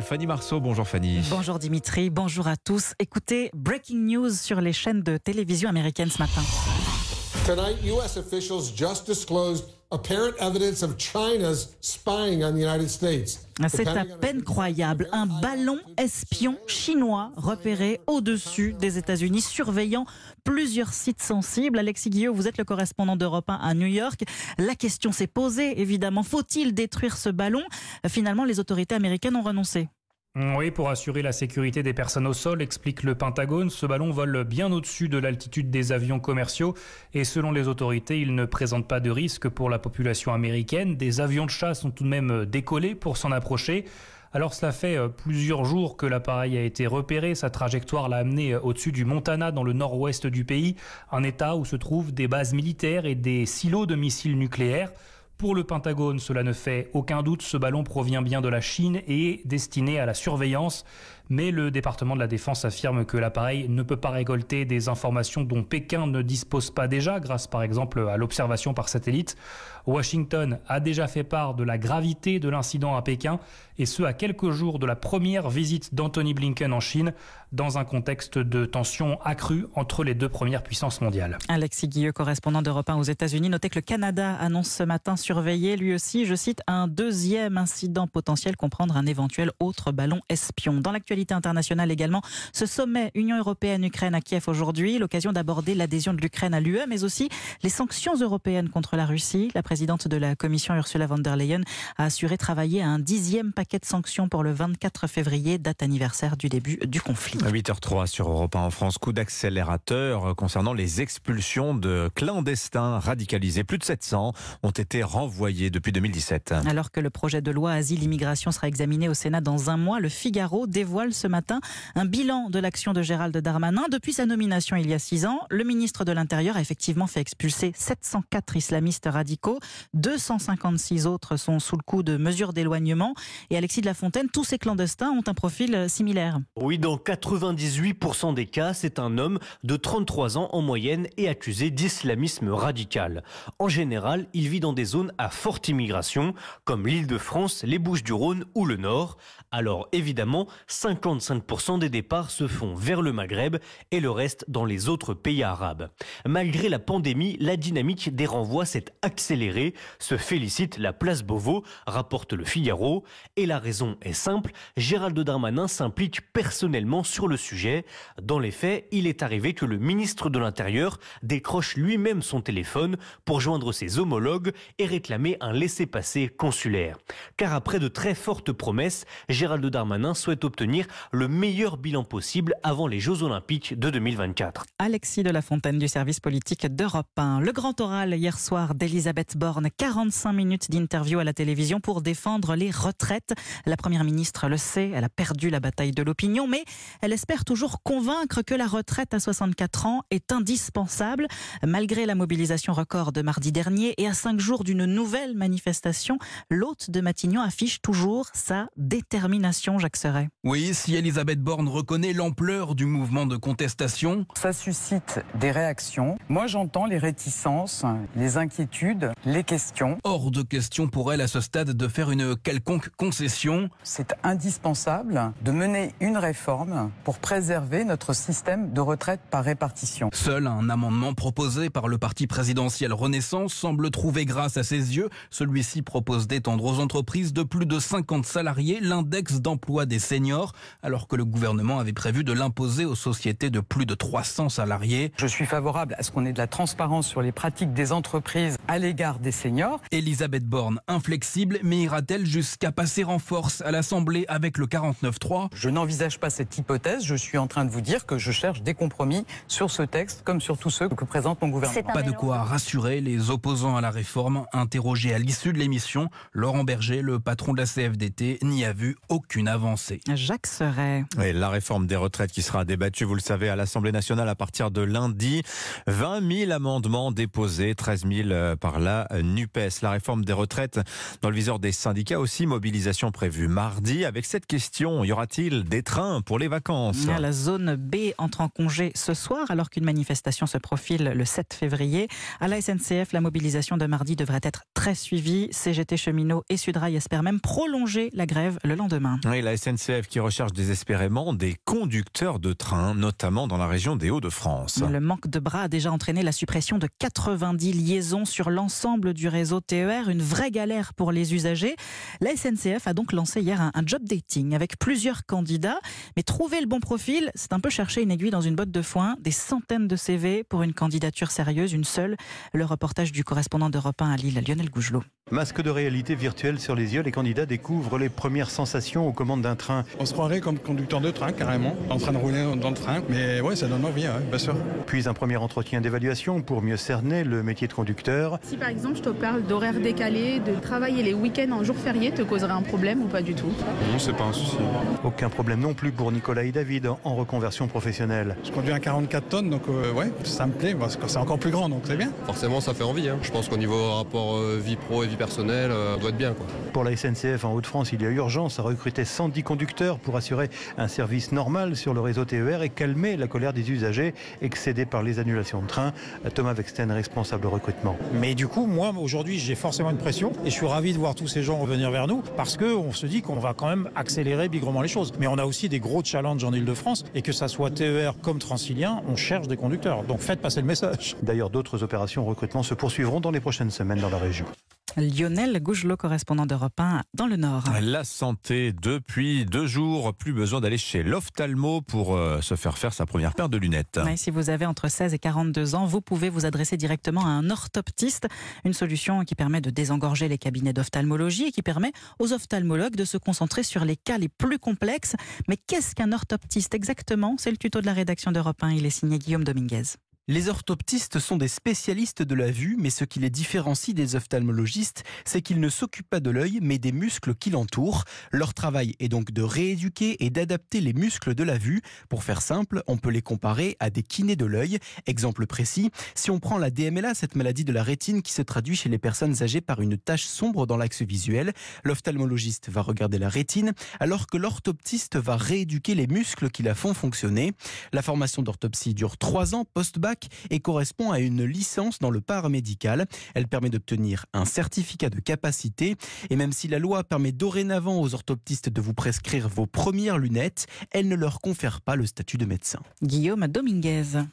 Fanny Marceau, bonjour Fanny. Bonjour Dimitri, bonjour à tous. Écoutez, breaking news sur les chaînes de télévision américaines ce matin. Tonight, U.S. officials just disclosed apparent evidence of China's spying on the United States. C'est à peine croyable. Un ballon espion chinois repéré au-dessus des États-Unis, surveillant plusieurs sites sensibles. Alexis Guillot, vous êtes le correspondant d'Europe 1 à New York. La question s'est posée, évidemment. Faut-il détruire ce ballon? Finalement, les autorités américaines ont renoncé. Oui, pour assurer la sécurité des personnes au sol, explique le Pentagone, ce ballon vole bien au-dessus de l'altitude des avions commerciaux et selon les autorités, il ne présente pas de risque pour la population américaine. Des avions de chasse ont tout de même décollé pour s'en approcher. Alors cela fait euh, plusieurs jours que l'appareil a été repéré, sa trajectoire l'a amené euh, au-dessus du Montana dans le nord-ouest du pays, un état où se trouvent des bases militaires et des silos de missiles nucléaires. Pour le Pentagone, cela ne fait aucun doute, ce ballon provient bien de la Chine et est destiné à la surveillance. Mais le département de la Défense affirme que l'appareil ne peut pas récolter des informations dont Pékin ne dispose pas déjà, grâce par exemple à l'observation par satellite. Washington a déjà fait part de la gravité de l'incident à Pékin, et ce à quelques jours de la première visite d'Anthony Blinken en Chine, dans un contexte de tension accrue entre les deux premières puissances mondiales. Alexis Guilleux, correspondant d'Europe 1 aux États-Unis, notez que le Canada annonce ce matin surveiller lui aussi, je cite, un deuxième incident potentiel, comprendre un éventuel autre ballon espion. Dans l'actualité internationale également, ce sommet Union européenne-Ukraine à Kiev aujourd'hui, l'occasion d'aborder l'adhésion de l'Ukraine à l'UE, mais aussi les sanctions européennes contre la Russie. La présidente de la Commission, Ursula von der Leyen, a assuré travailler à un dixième paquet de sanctions pour le 24 février, date anniversaire du début du conflit. 8h03 sur Europe 1 en France, coup d'accélérateur concernant les expulsions de clandestins radicalisés. Plus de 700 ont été renvoyés depuis 2017. Alors que le projet de loi Asile-Immigration sera examiné au Sénat dans un mois, le Figaro dévoile ce matin un bilan de l'action de Gérald Darmanin. Depuis sa nomination il y a six ans, le ministre de l'Intérieur a effectivement fait expulser 704 islamistes radicaux. 256 autres sont sous le coup de mesures d'éloignement. Et Alexis de la Fontaine, tous ces clandestins ont un profil similaire. Oui, dans 98% des cas, c'est un homme de 33 ans en moyenne et accusé d'islamisme radical. En général, il vit dans des zones à forte immigration, comme l'île de France, les Bouches-du-Rhône ou le Nord. Alors évidemment, 55% des départs se font vers le Maghreb et le reste dans les autres pays arabes. Malgré la pandémie, la dynamique des renvois s'est accélérée, se félicite la place Beauvau, rapporte le Figaro. Et la raison est simple, Gérald Darmanin s'implique personnellement sur le sujet. Dans les faits, il est arrivé que le ministre de l'Intérieur décroche lui-même son téléphone pour joindre ses homologues et réclamer un laissez-passer consulaire. Car après de très fortes promesses, Gérald Darmanin souhaite obtenir le meilleur bilan possible avant les Jeux Olympiques de 2024. Alexis de la Fontaine du service politique d'Europe 1. Le grand oral hier soir d'Elisabeth Borne, 45 minutes d'interview à la télévision pour défendre les retraites. La première ministre le sait, elle a perdu la bataille de l'opinion, mais elle espère toujours convaincre que la retraite à 64 ans est indispensable, malgré la mobilisation record de mardi dernier et à cinq jours d'une nouvelle manifestation. L'hôte de Matignon affiche toujours sa détermination, Jacques Serret. Oui, si Elisabeth Borne reconnaît l'ampleur du mouvement de contestation. Ça suscite des réactions. Moi, j'entends les réticences, les inquiétudes, les questions. Hors de question pour elle à ce stade de faire une quelconque concession. C'est indispensable de mener une réforme pour préserver notre système de retraite par répartition. Seul un amendement proposé par le parti présidentiel Renaissance semble trouver grâce à ses yeux. Celui-ci propose d'étendre aux entreprises de plus de 50 salariés l'index d'emploi des seniors, alors que le gouvernement avait prévu de l'imposer aux sociétés de plus de 300 salariés. Je suis favorable à ce qu'on ait de la transparence sur les pratiques des entreprises à l'égard des seniors. Elisabeth Borne, inflexible, mais ira-t-elle jusqu'à passer en force à l'Assemblée avec le 49-3 Je n'envisage pas cette hypothèse. Je suis en train de vous dire que je cherche des compromis sur ce texte, comme sur tous ceux que présente mon gouvernement. Pas de quoi rassurer les opposants à la réforme. Interrogé à l'issue de l'émission, Laurent Berger, le patron de la CFDT, n'y a vu aucune avancée. Jacques fixerait. Et la réforme des retraites qui sera débattue, vous le savez, à l'Assemblée nationale à partir de lundi. 20 000 amendements déposés, 13 000 euh, par la NUPES. La réforme des retraites dans le viseur des syndicats aussi. Mobilisation prévue mardi. Avec cette question, y aura-t-il des trains pour les vacances? La zone B entre en congé ce soir alors qu'une manifestation se profile le 7 février. À la SNCF, la mobilisation de mardi devrait être très suivie. CGT cheminots et Sudrail espèrent même prolonger la grève le lendemain. Oui, la SNCF qui recherche désespérément des conducteurs de train, notamment dans la région des Hauts-de-France. Le manque de bras a déjà entraîné la suppression de 90 liaisons sur l'ensemble du réseau TER, une vraie galère pour les usagers. La SNCF a donc lancé hier un, job dating avec plusieurs candidats, mais trouver le bon profil, c'est un peu chercher une aiguille dans une botte de foin, des centaines de CV pour une candidature sérieuse, une seule. Le reportage du correspondant d'Europe 1 à Lille, Lionel Gougelot. Masque de réalité virtuelle sur les yeux, les candidats découvrent les premières sensations aux commandes d'un train. On se comme conducteur de train carrément, en train de rouler dans le train, mais ouais, ça donne envie, hein, bien sûr. Puis un premier entretien d'évaluation pour mieux cerner le métier de conducteur. Si par exemple je te parle d'horaires décalés, de travailler les week-ends en jour férié, te causerait un problème ou pas du tout? Non, c'est pas un souci. Aucun problème non plus pour Nicolas et David en reconversion professionnelle. Je conduis un 44 tonnes, donc euh, ouais, ça me plaît, parce que c'est encore plus grand, donc c'est bien. Forcément, ça fait envie. Hein. Je pense qu'au niveau rapport euh, vie pro et vie personnelle, euh, doit être bien. Quoi. Pour la SNCF en Haute-France, il y a urgence à recruter 110 conducteurs pour assurer un service normal sur le réseau TER et calmer la colère des usagers excédés par les annulations de train. Thomas Vexten, responsable recrutement. Mais du coup, moi, aujourd'hui, j'ai forcément une pression et je suis ravi de voir tous ces gens revenir vers nous parce qu'on se dit qu'on va quand même accélérer bigrement les choses. Mais on a aussi des gros challenges en Ile-de-France et que ça soit TER comme Transilien, on cherche des conducteurs. Donc faites passer le message. D'ailleurs, d'autres opérations recrutement se poursuivront dans les prochaines semaines dans la région. Lionel Gougelot, correspondant d'Europe 1 dans le Nord. La santé, depuis deux jours, plus besoin d'aller chez l'ophtalmo pour euh, se faire faire sa première paire de lunettes. si vous avez entre 16 et 42 ans, vous pouvez vous adresser directement à un orthoptiste, une solution qui permet de désengorger les cabinets d'ophtalmologie et qui permet aux ophtalmologues de se concentrer sur les cas les plus complexes. Mais qu'est-ce qu'un orthoptiste exactement? C'est le tuto de la rédaction d'Europe 1, il est signé Guillaume Dominguez. Les orthoptistes sont des spécialistes de la vue, mais ce qui les différencie des ophtalmologistes, c'est qu'ils ne s'occupent pas de l'œil, mais des muscles qui l'entourent. Leur travail est donc de rééduquer et d'adapter les muscles de la vue. Pour faire simple, on peut les comparer à des kinés de l'œil. Exemple précis, si on prend la DMLA, cette maladie de la rétine qui se traduit chez les personnes âgées par une tache sombre dans l'axe visuel, l'ophtalmologiste va regarder la rétine, alors que l'orthoptiste va rééduquer les muscles qui la font fonctionner. La formation d'orthopsie dure trois ans post-bac et correspond à une licence dans le paramédical. Elle permet d'obtenir un certificat de capacité et même si la loi permet dorénavant aux orthoptistes de vous prescrire vos premières lunettes, elle ne leur confère pas le statut de médecin. Guillaume Dominguez.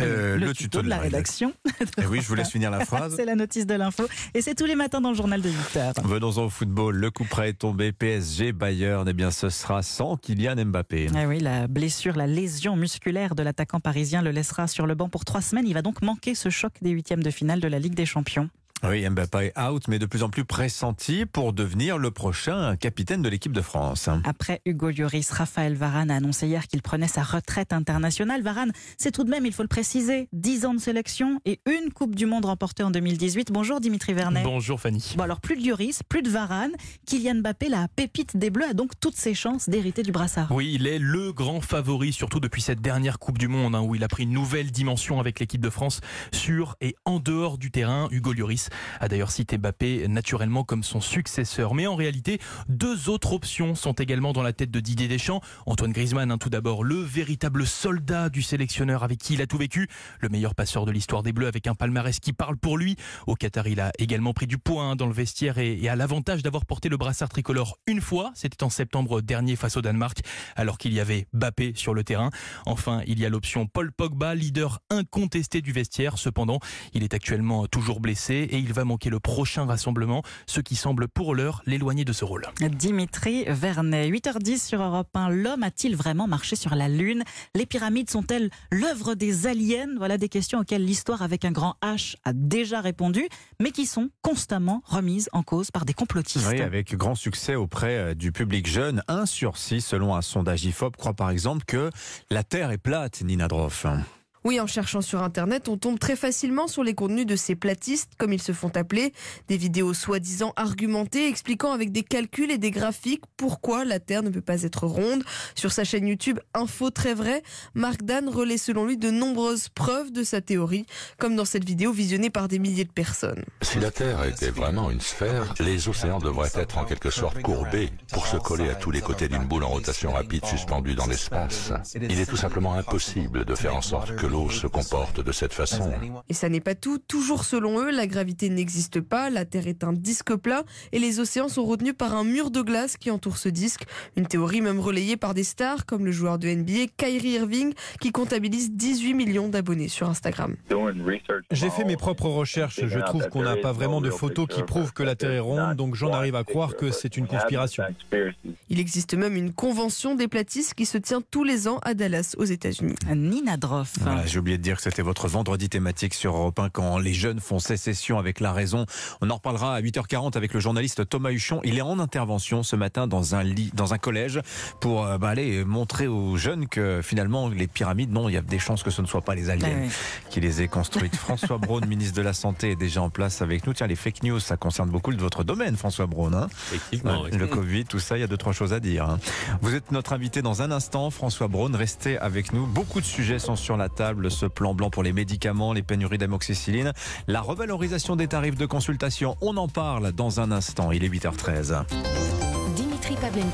Euh, le, tuto, de la, rédaction. Eh oui, je vous laisse finir la phrase. c'est la notice de l'info. Et c'est tous les matins dans le journal de 8 Venons au football. Le coup près est tombé. PSG, Bayern. Eh bien, ce sera sans Kylian Mbappé. Eh oui, la blessure, la lésion musculaire de l'attaquant parisien le laissera sur le banc pour trois semaines. Il va donc manquer ce choc des huitièmes de finale de la Ligue des Champions. Oui, Mbappé est out, mais de plus en plus pressenti pour devenir le prochain capitaine de l'équipe de France. Après Hugo Lloris, Raphaël Varane a annoncé hier qu'il prenait sa retraite internationale. Varane, c'est tout de même, il faut le préciser, 10 ans de sélection et une Coupe du Monde remportée en 2018. Bonjour Dimitri Vernet. Bonjour Fanny. Bon alors, plus de Lloris, plus de Varane. Kylian Mbappé, la pépite des Bleus, a donc toutes ses chances d'hériter du brassard. Oui, il est le grand favori, surtout depuis cette dernière Coupe du Monde, hein, où il a pris une nouvelle dimension avec l'équipe de France sur et en dehors du terrain. Hugo Lloris a d'ailleurs cité Mbappé naturellement comme son successeur. Mais en réalité, deux autres options sont également dans la tête de Didier Deschamps. Antoine Griezmann, hein, tout d'abord, le véritable soldat du sélectionneur avec qui il a tout vécu, le meilleur passeur de l'histoire des Bleus avec un palmarès qui parle pour lui. Au Qatar, il a également pris du poids hein, dans le vestiaire et, a l'avantage d'avoir porté le brassard tricolore une fois. C'était en septembre dernier face au Danemark, alors qu'il y avait Mbappé sur le terrain. Enfin, il y a l'option Paul Pogba, leader incontesté du vestiaire. Cependant, il est actuellement toujours blessé et il va manquer le prochain rassemblement, ce qui semble pour l'heure l'éloigner de ce rôle. Dimitri Vernet, 8h10 sur Europe 1. L'homme a-t-il vraiment marché sur la Lune? Les pyramides sont-elles l'œuvre des aliens? Voilà des questions auxquelles l'histoire avec un grand H a déjà répondu, mais qui sont constamment remises en cause par des complotistes. Oui, avec grand succès auprès euh, du public jeune. Un sur six, selon un sondage IFOP, croit par exemple que la Terre est plate, Nina Droff. Oui, en cherchant sur Internet, on tombe très facilement sur les contenus de ces platistes, comme ils se font appeler. Des vidéos soi-disant argumentées, expliquant avec des calculs et des graphiques pourquoi la Terre ne peut pas être ronde. Sur sa chaîne YouTube Info Très Vrai, Marc Dan relaie selon lui de nombreuses preuves de sa théorie, comme dans cette vidéo visionnée par des milliers de personnes. Si la Terre était vraiment une sphère, les océans devraient être en quelque sorte courbés pour se coller à tous les côtés d'une boule en rotation rapide suspendue dans l'espace. Il est tout simplement impossible de faire en sorte que l'eau se comporte de cette façon. Et ça n'est pas tout. Toujours selon eux, la gravité n'existe pas, la Terre est un disque plat et les océans sont retenus par un mur de glace qui entoure ce disque. Une théorie même relayée par des stars comme le joueur de NBA Kyrie Irving qui comptabilise 18 millions d'abonnés sur Instagram. J'ai fait mes propres recherches. Je trouve qu'on n'a pas vraiment de photos qui prouvent que la Terre est ronde, donc j'en arrive à croire que c'est une conspiration. Il existe même une convention des platistes qui se tient tous les ans à Dallas, aux États-Unis. Nina Droff. Voilà, J'ai oublié de dire que c'était votre vendredi thématique sur Europe 1 quand les jeunes font sécession avec la raison. On en reparlera à 8h40 avec le journaliste Thomas Huchon. Il est en intervention ce matin dans un lit, dans un collège pour euh, bah, aller montrer aux jeunes que finalement les pyramides, non, il y a des chances que ce ne soit pas les aliens Ah oui. qui les aient construites. François Braun, ministre de la Santé, est déjà en place avec nous. Tiens, les fake news, ça concerne beaucoup de votre domaine, François Braun. hein Effectivement, Ouais, oui. Le Covid, tout ça, il y a deux, trois choses à dire. hein. Vous êtes notre invité dans un instant, François Braun. Restez avec nous. Beaucoup de sujets sont sur la Ce plan blanc pour les médicaments, les pénuries d'amoxicilline, la revalorisation des tarifs de consultation. On en parle dans un instant. Il est 8h13. Dimitri Pavlenko